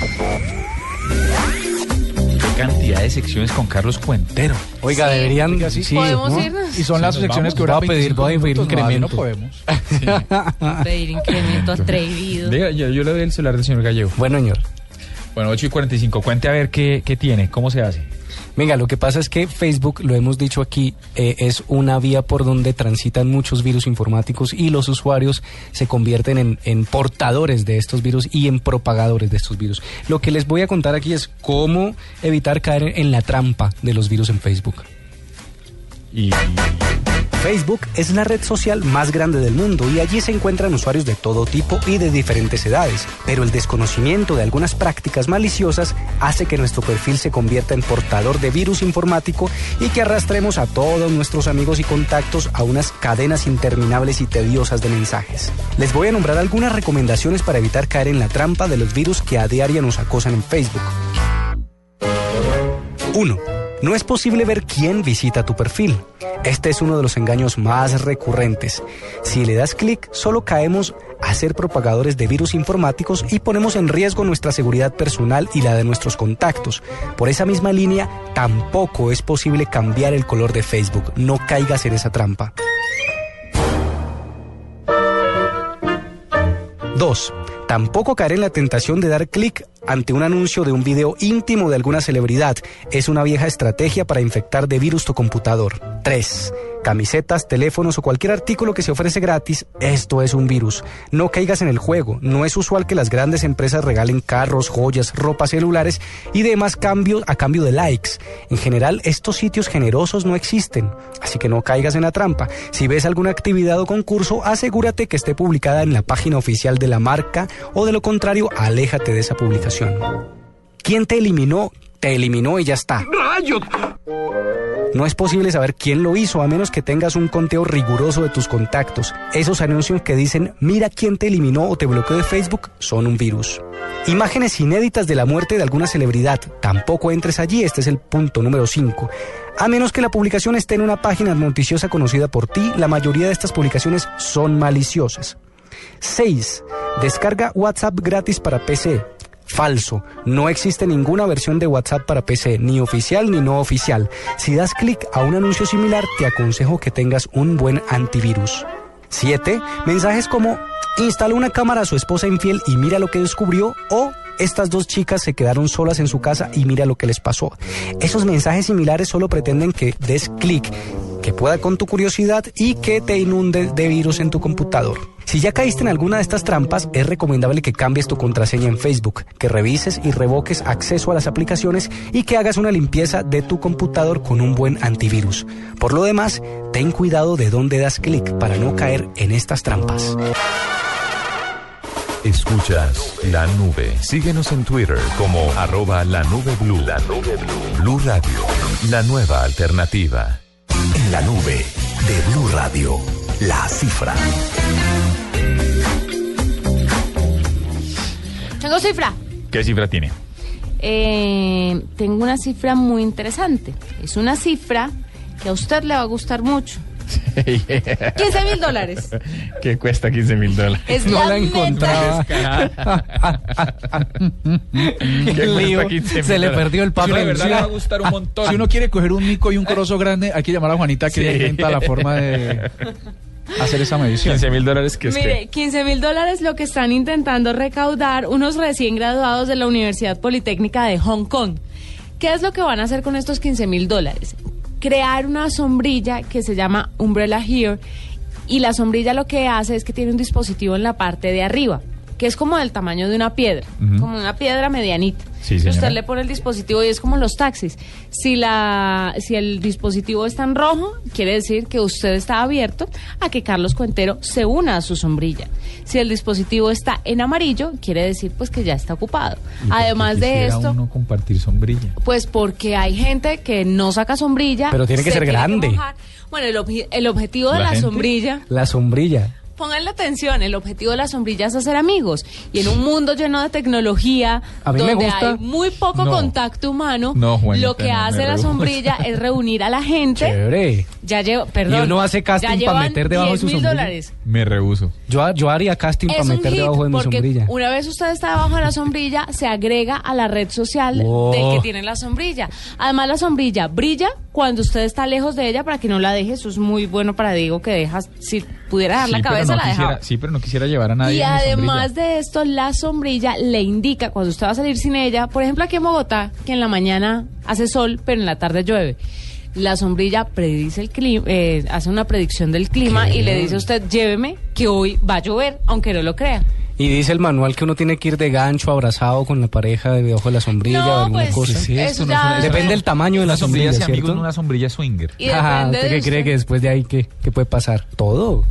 Cantidad de secciones con Carlos Cuentero. Oiga, deberían. Oiga, sí. sí, ¿Podemos ¿no? irnos? Y son las Sí, secciones vamos. que duran Voy a pedir- 25 voy a pedir minutos. No, incremento. no podemos. Pedir incremento atrevido. Diga, yo, yo le doy el celular del señor Gallego. Bueno, señor. Bueno, 8 y 45. Cuente a ver qué, qué tiene, cómo se hace. Venga, lo que pasa es que Facebook, lo hemos dicho aquí, eh, es una vía por donde transitan muchos virus informáticos y los usuarios se convierten en, en portadores de estos virus y en propagadores de estos virus. Lo que les voy a contar aquí es cómo evitar caer en la trampa de los virus en Facebook. Y Facebook es la red social más grande del mundo y allí se encuentran usuarios de todo tipo y de diferentes edades. Pero el desconocimiento de algunas prácticas maliciosas hace que nuestro perfil se convierta en portador de virus informático y que arrastremos a todos nuestros amigos y contactos a unas cadenas interminables y tediosas de mensajes. Les voy a nombrar algunas recomendaciones para evitar caer en la trampa de los virus que a diario nos acosan en Facebook. 1. No es posible ver quién visita tu perfil. Este es uno de los engaños más recurrentes. Si le das clic, solo caemos a ser propagadores de virus informáticos y ponemos en riesgo nuestra seguridad personal y la de nuestros contactos. Por esa misma línea, tampoco es posible cambiar el color de Facebook. No caigas en esa trampa. 2. Tampoco caer en la tentación de dar clic ante un anuncio de un video íntimo de alguna celebridad. Es una vieja estrategia para infectar de virus tu computador. 3. Camisetas, teléfonos o cualquier artículo que se ofrece gratis, esto es un virus. No caigas en el juego. No es usual que las grandes empresas regalen carros, joyas, ropa, celulares y demás cambios a cambio de likes. En general, estos sitios generosos no existen, así que no caigas en la trampa. Si ves alguna actividad o concurso, asegúrate que esté publicada en la página oficial de la marca o de lo contrario, aléjate de esa publicación. ¿Quién te eliminó? Te eliminó y ya está. ¡Rayos! No es posible saber quién lo hizo a menos que tengas un conteo riguroso de tus contactos. Esos anuncios que dicen mira quién te eliminó o te bloqueó de Facebook son un virus. Imágenes inéditas de la muerte de alguna celebridad. Tampoco entres allí, este es el punto número 5. A menos que la publicación esté en una página noticiosa conocida por ti, la mayoría de estas publicaciones son maliciosas. 6. Descarga WhatsApp gratis para PC. Falso. No existe ninguna versión de WhatsApp para PC, ni oficial ni no oficial. Si das clic a un anuncio similar, te aconsejo que tengas un buen antivirus. 7. Mensajes como instala una cámara a su esposa infiel y mira lo que descubrió o estas dos chicas se quedaron solas en su casa y mira lo que les pasó. Esos mensajes similares solo pretenden que des clic, que pueda con tu curiosidad y que te inunde de virus en tu computador. Si ya caíste en alguna de estas trampas, es recomendable que cambies tu contraseña en Facebook, que revises y revoques acceso a las aplicaciones y que hagas una limpieza de tu computador con un buen antivirus. Por lo demás, ten cuidado de dónde das clic para no caer en estas trampas. Escuchas la nube. Síguenos en Twitter como arroba la nube blue. La nube blue. Blue Radio, la nueva alternativa. En la nube de Blue Radio, La cifra. Tengo cifra. ¿Qué cifra tiene? Eh, tengo una cifra muy interesante. Es una cifra que a usted le va a gustar mucho. 15 mil dólares. ¿Qué cuesta 15 mil dólares? Es No la la encontraba. ¿Qué lío. cuesta 15 Se le perdió el papel. De verdad le va a gustar un montón. Si uno quiere coger un mico y un corozo grande, hay que llamar a Juanita que Sí. ella inventa la forma de hacer esa medición. 15 mil dólares que es Mire, 15 mil dólares lo que están intentando recaudar unos recién graduados de la Universidad Politécnica de Hong Kong. ¿Qué es lo que van a hacer con estos 15 mil dólares? Crear una sombrilla que se llama Umbrella Here y la sombrilla lo que hace es que tiene un dispositivo en la parte de arriba, que es como del tamaño de una piedra, como una piedra medianita. Sí. Usted le pone el dispositivo y es como los taxis. Si la si el dispositivo está en rojo, quiere decir que usted está abierto a que Carlos Cuentero se una a su sombrilla. Si el dispositivo está en amarillo, quiere decir pues que ya está ocupado. Además de esto, uno compartir sombrilla. pues porque hay gente que no saca sombrilla. Pero tiene que se ser grande. Bueno, el, obje- el objetivo de ¿La la, gente? sombrilla La sombrilla. Pónganle atención, el objetivo de la sombrilla es hacer amigos. Y en un mundo lleno de tecnología, donde gusta. hay muy poco No. contacto humano, No, Juanita, lo que no, hace la sombrilla es reunir a la gente. Chévere. Ya lleva, perdón. Y uno hace casting ya pa' llevan meter debajo de su 10.000 sombrilla. dólares. Me rehuso. Yo, yo haría casting para meter hit debajo de mi sombrilla. una vez usted está debajo de la sombrilla, se agrega a la red social del que tiene la sombrilla. Además, la sombrilla brilla cuando usted está lejos de ella para que no la deje. Eso es muy bueno para Diego que dejas. Si pudiera dar la Sí, cabeza, no la quisiera, dejaba. sí, pero no quisiera llevar a nadie Y además de esto, la sombrilla le indica cuando usted va a salir sin ella, por ejemplo aquí en Bogotá, que en la mañana hace sol, pero en la tarde llueve. La sombrilla predice el clima, eh, hace una predicción del clima y le dice a usted, lléveme que hoy va a llover, aunque no lo crea. Y dice el manual que uno tiene que ir de gancho, abrazado con la pareja debajo de la sombrilla No, o alguna pues, cosa. ya- eso no Depende del tamaño de la sombrilla sombrilla, amigos ¿cierto? en una sombrilla swinger. Y Ajá, ¿Usted qué cree que después de ahí qué, qué puede pasar? Todo.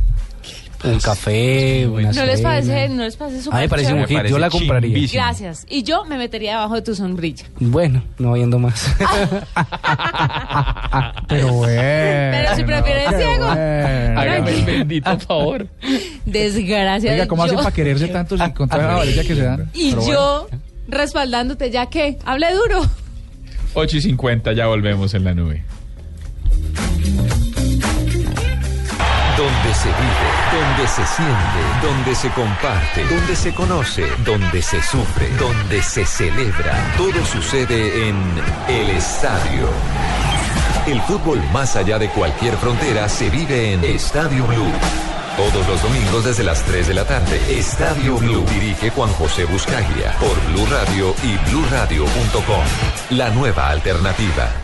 Un café, una ¿No les parece, no les parece súper A mí me parece un hit, yo la compraría. Gracias. Y yo me metería debajo de tu sombrilla. Bueno, no viendo más. Pero bueno. Pero si prefieres ciego. Hágame el bendito favor. Desgracia. Oiga, ¿cómo hacen para quererse tanto sin contar la varilla que se dan? Y Pero bueno. yo respaldándote, ¿ya qué? Hable duro. 8 y 50, ya volvemos en la nube. Donde se vive, donde se siente, donde se comparte, donde se conoce, donde se sufre, donde se celebra. Todo sucede en el estadio. El fútbol más allá de cualquier frontera se vive en Estadio Blue. Todos los domingos desde las 3 de la tarde. Estadio Blue dirige Juan José Buscaglia por Blue Radio y bluradio.com. La nueva alternativa.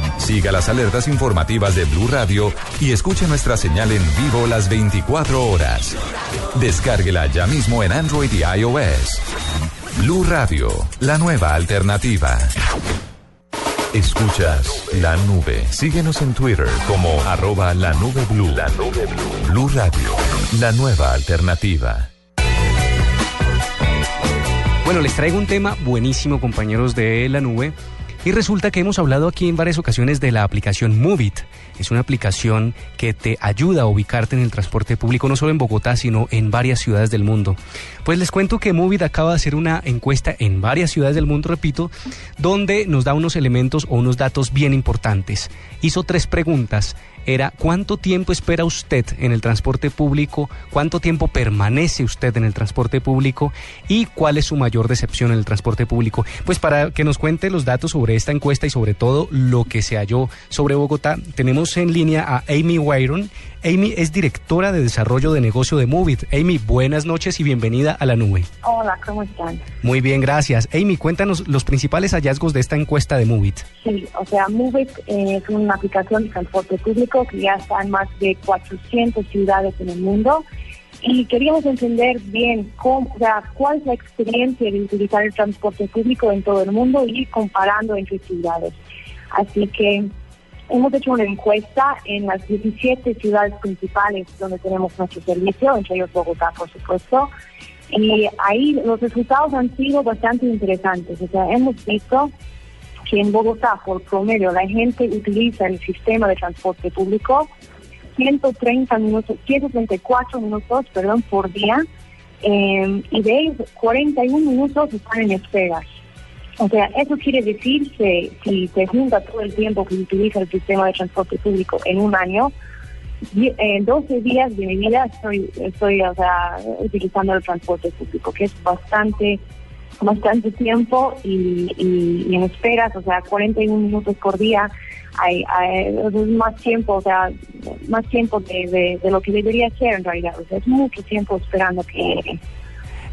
Siga las alertas informativas de Blue Radio y escuche nuestra señal en vivo las 24 horas. Descárguela ya mismo en Android y iOS. Blue Radio, la nueva alternativa. Escuchas la nube. Síguenos en Twitter como arroba la nube blue. La nube blue. Blue Radio, la nueva alternativa. Bueno, les traigo un tema buenísimo, compañeros de la nube. Y resulta que hemos hablado aquí en varias ocasiones de la aplicación Movit. Es una aplicación que te ayuda a ubicarte en el transporte público, no solo en Bogotá, sino en varias ciudades del mundo. Pues les cuento que Movit acaba de hacer una encuesta en varias ciudades del mundo, repito, donde nos da unos elementos o unos datos bien importantes. Hizo tres preguntas. Era ¿cuánto tiempo espera usted en el transporte público? ¿Cuánto tiempo permanece usted en el transporte público? ¿Y cuál es su mayor decepción en el transporte público? Pues para que nos cuente los datos sobre esta encuesta y sobre todo lo que se halló sobre Bogotá, tenemos en línea a Amy Wyron. Amy es directora de desarrollo de negocio de Movit. Amy, buenas noches y bienvenida a la nube. Hola, ¿cómo están? Muy bien, gracias. Amy, cuéntanos los principales hallazgos de esta encuesta de Movit. Sí, o sea, Movit eh, es una aplicación de transporte público que ya está en más de 400 ciudades en el mundo y queríamos entender bien cómo, o sea, cuál es la experiencia de utilizar el transporte público en todo el mundo y comparando entre ciudades. Así que hemos hecho una encuesta en las 17 ciudades principales donde tenemos nuestro servicio, entre ellos Bogotá, por supuesto, y ahí los resultados han sido bastante interesantes. O sea, hemos visto que en Bogotá, por promedio, la gente utiliza el sistema de transporte público 130 minutos, 134 minutos, perdón, por día, eh, y de ellos 41 minutos están en espera. O sea, eso quiere decir que si se junta todo el tiempo que se utiliza el sistema de transporte público en un año, en 12 días de mi vida estoy, estoy o sea, utilizando el transporte público, que es bastante bastante tiempo y, en esperas, o sea, 41 minutos por día, hay, hay más tiempo, o sea, más tiempo de, de, lo que debería ser en realidad, o sea, es mucho tiempo esperando que.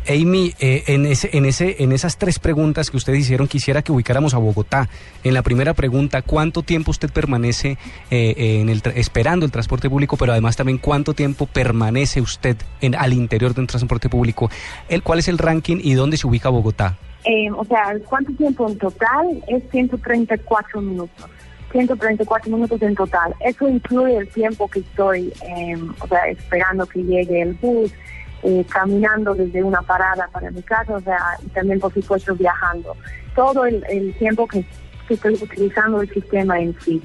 Amy, eh, en, ese, en, ese, en esas tres preguntas que ustedes hicieron, quisiera que ubicáramos a Bogotá. En la primera pregunta, ¿cuánto tiempo usted permanece eh, en el esperando el transporte público? Pero además también, ¿cuánto tiempo permanece usted en, al interior de un transporte público? El, ¿Cuál es el ranking y dónde se ubica Bogotá? Eh, o sea, ¿cuánto tiempo en total? Es 134 minutos. 134 minutos en total. Eso incluye el tiempo que estoy, o sea, esperando que llegue el bus, eh, caminando desde una parada para mi casa, o sea, y también por supuesto viajando. Todo el, tiempo que, estoy utilizando el sistema en sí.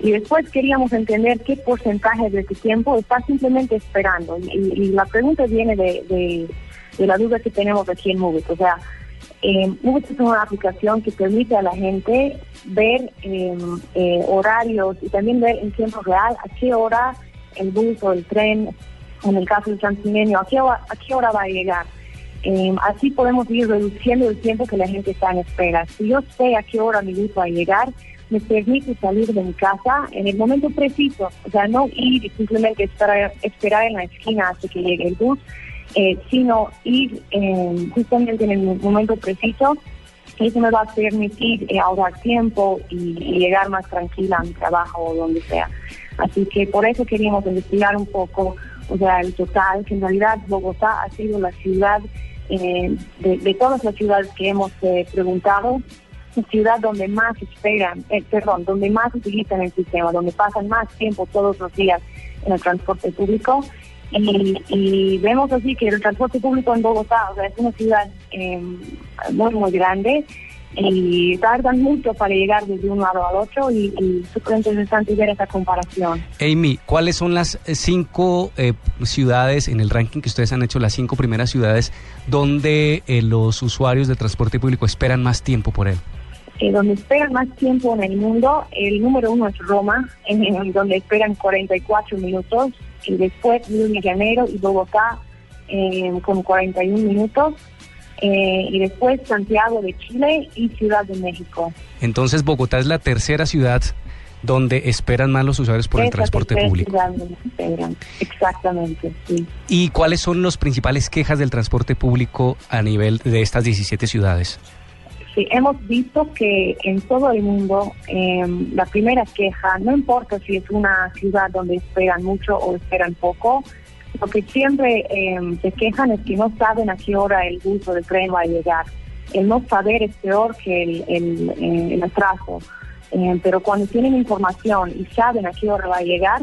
Y después queríamos entender qué porcentaje de ese tiempo está simplemente esperando. Y, la pregunta viene de, la duda que tenemos aquí en Movit. O sea, eh, Movit es una aplicación que permite a la gente ver em, eh, horarios y también ver en tiempo real a qué hora el bus o el tren en el caso del Transmilenio, ¿a qué hora, a qué hora va a llegar? Eh, así podemos ir reduciendo el tiempo que la gente está en espera. Si yo sé a qué hora mi bus va a llegar, me permite salir de mi casa en el momento preciso, o sea, no ir y simplemente esperar, esperar en la esquina hasta que llegue el bus, eh, sino ir eh, justamente en el momento preciso. Eso me va a permitir ahorrar tiempo y, y llegar más tranquila a mi trabajo o donde sea. Así que por eso queríamos investigar un poco o sea, el total, que en realidad Bogotá ha sido la ciudad, eh, de, todas las ciudades que hemos eh, preguntado, la ciudad donde más esperan, eh, perdón, donde más utilizan el sistema, donde pasan más tiempo todos los días en el transporte público. Y, vemos así que el transporte público en Bogotá, o sea, es una ciudad muy, muy grande y tardan mucho para llegar desde un lado al otro y, y súper interesante ver esa comparación. Amy, ¿cuáles son las eh, cinco eh, ciudades en el ranking que ustedes han hecho, las cinco primeras ciudades donde eh, los usuarios de transporte público esperan más tiempo por él? donde esperan más tiempo en el mundo, el número uno es Roma, en, donde esperan 44 minutos, y después Río de Janeiro y Bogotá con 41 minutos eh, y después Santiago de Chile y Ciudad de México. Entonces Bogotá es la tercera ciudad donde esperan más los usuarios por el transporte público. Exactamente, sí. ¿Y cuáles son las principales quejas del transporte público a nivel de estas 17 ciudades? Sí, hemos visto que en todo el mundo em, la primera queja, no importa si es una ciudad donde esperan mucho o esperan poco, lo que siempre em, se quejan es que no saben a qué hora el bus o el tren va a llegar. El no saber es peor que el, el, eh, atraso. Em, pero cuando tienen información y saben a qué hora va a llegar,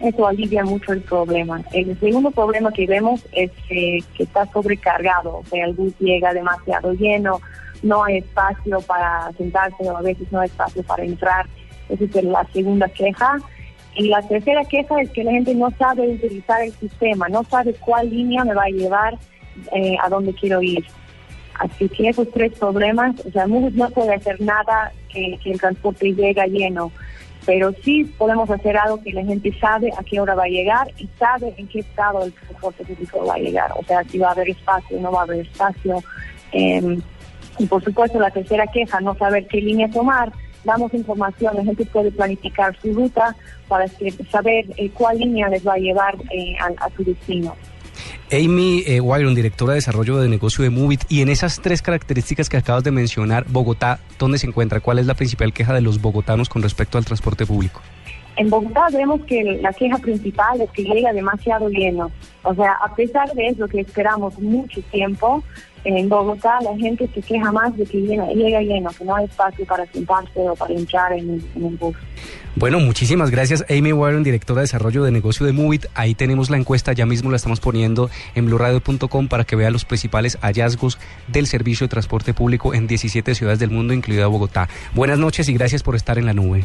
eso alivia mucho el problema. El segundo problema que vemos es que está sobrecargado, o sea, el bus llega demasiado lleno, no hay espacio para sentarse o a veces no hay espacio para entrar. Esa es la segunda queja. Y la tercera queja es que la gente no sabe utilizar el sistema, no sabe cuál línea me va a llevar eh, a donde quiero ir. Así que esos tres problemas, o sea, no puede hacer nada que, el transporte llegue lleno, pero sí podemos hacer algo que la gente sabe a qué hora va a llegar y sabe en qué estado el transporte público va a llegar. O sea, si va a haber espacio, no va a haber espacio. Em, y por supuesto, la tercera queja, no saber qué línea tomar damos información, la gente puede planificar su ruta para saber eh, cuál línea les va a llevar eh, a, su destino. Amy eh, directora de desarrollo de negocio de Movit, y en esas tres características que acabas de mencionar, Bogotá, ¿dónde se encuentra? ¿Cuál es la principal queja de los bogotanos con respecto al transporte público? En Bogotá vemos que la queja principal es que llega demasiado lleno. O sea, a pesar de eso que esperamos mucho tiempo, en Bogotá la gente se queja más de que llega, llega lleno, que no hay espacio para sentarse o para entrar en, en el bus. Bueno, muchísimas gracias Amy Warren, directora de desarrollo de negocio de Movit. Ahí tenemos la encuesta, ya mismo la estamos poniendo en blurradio.com para que vea los principales hallazgos del servicio de transporte público en 17 ciudades del mundo, incluida Bogotá. Buenas noches y gracias por estar en la nube.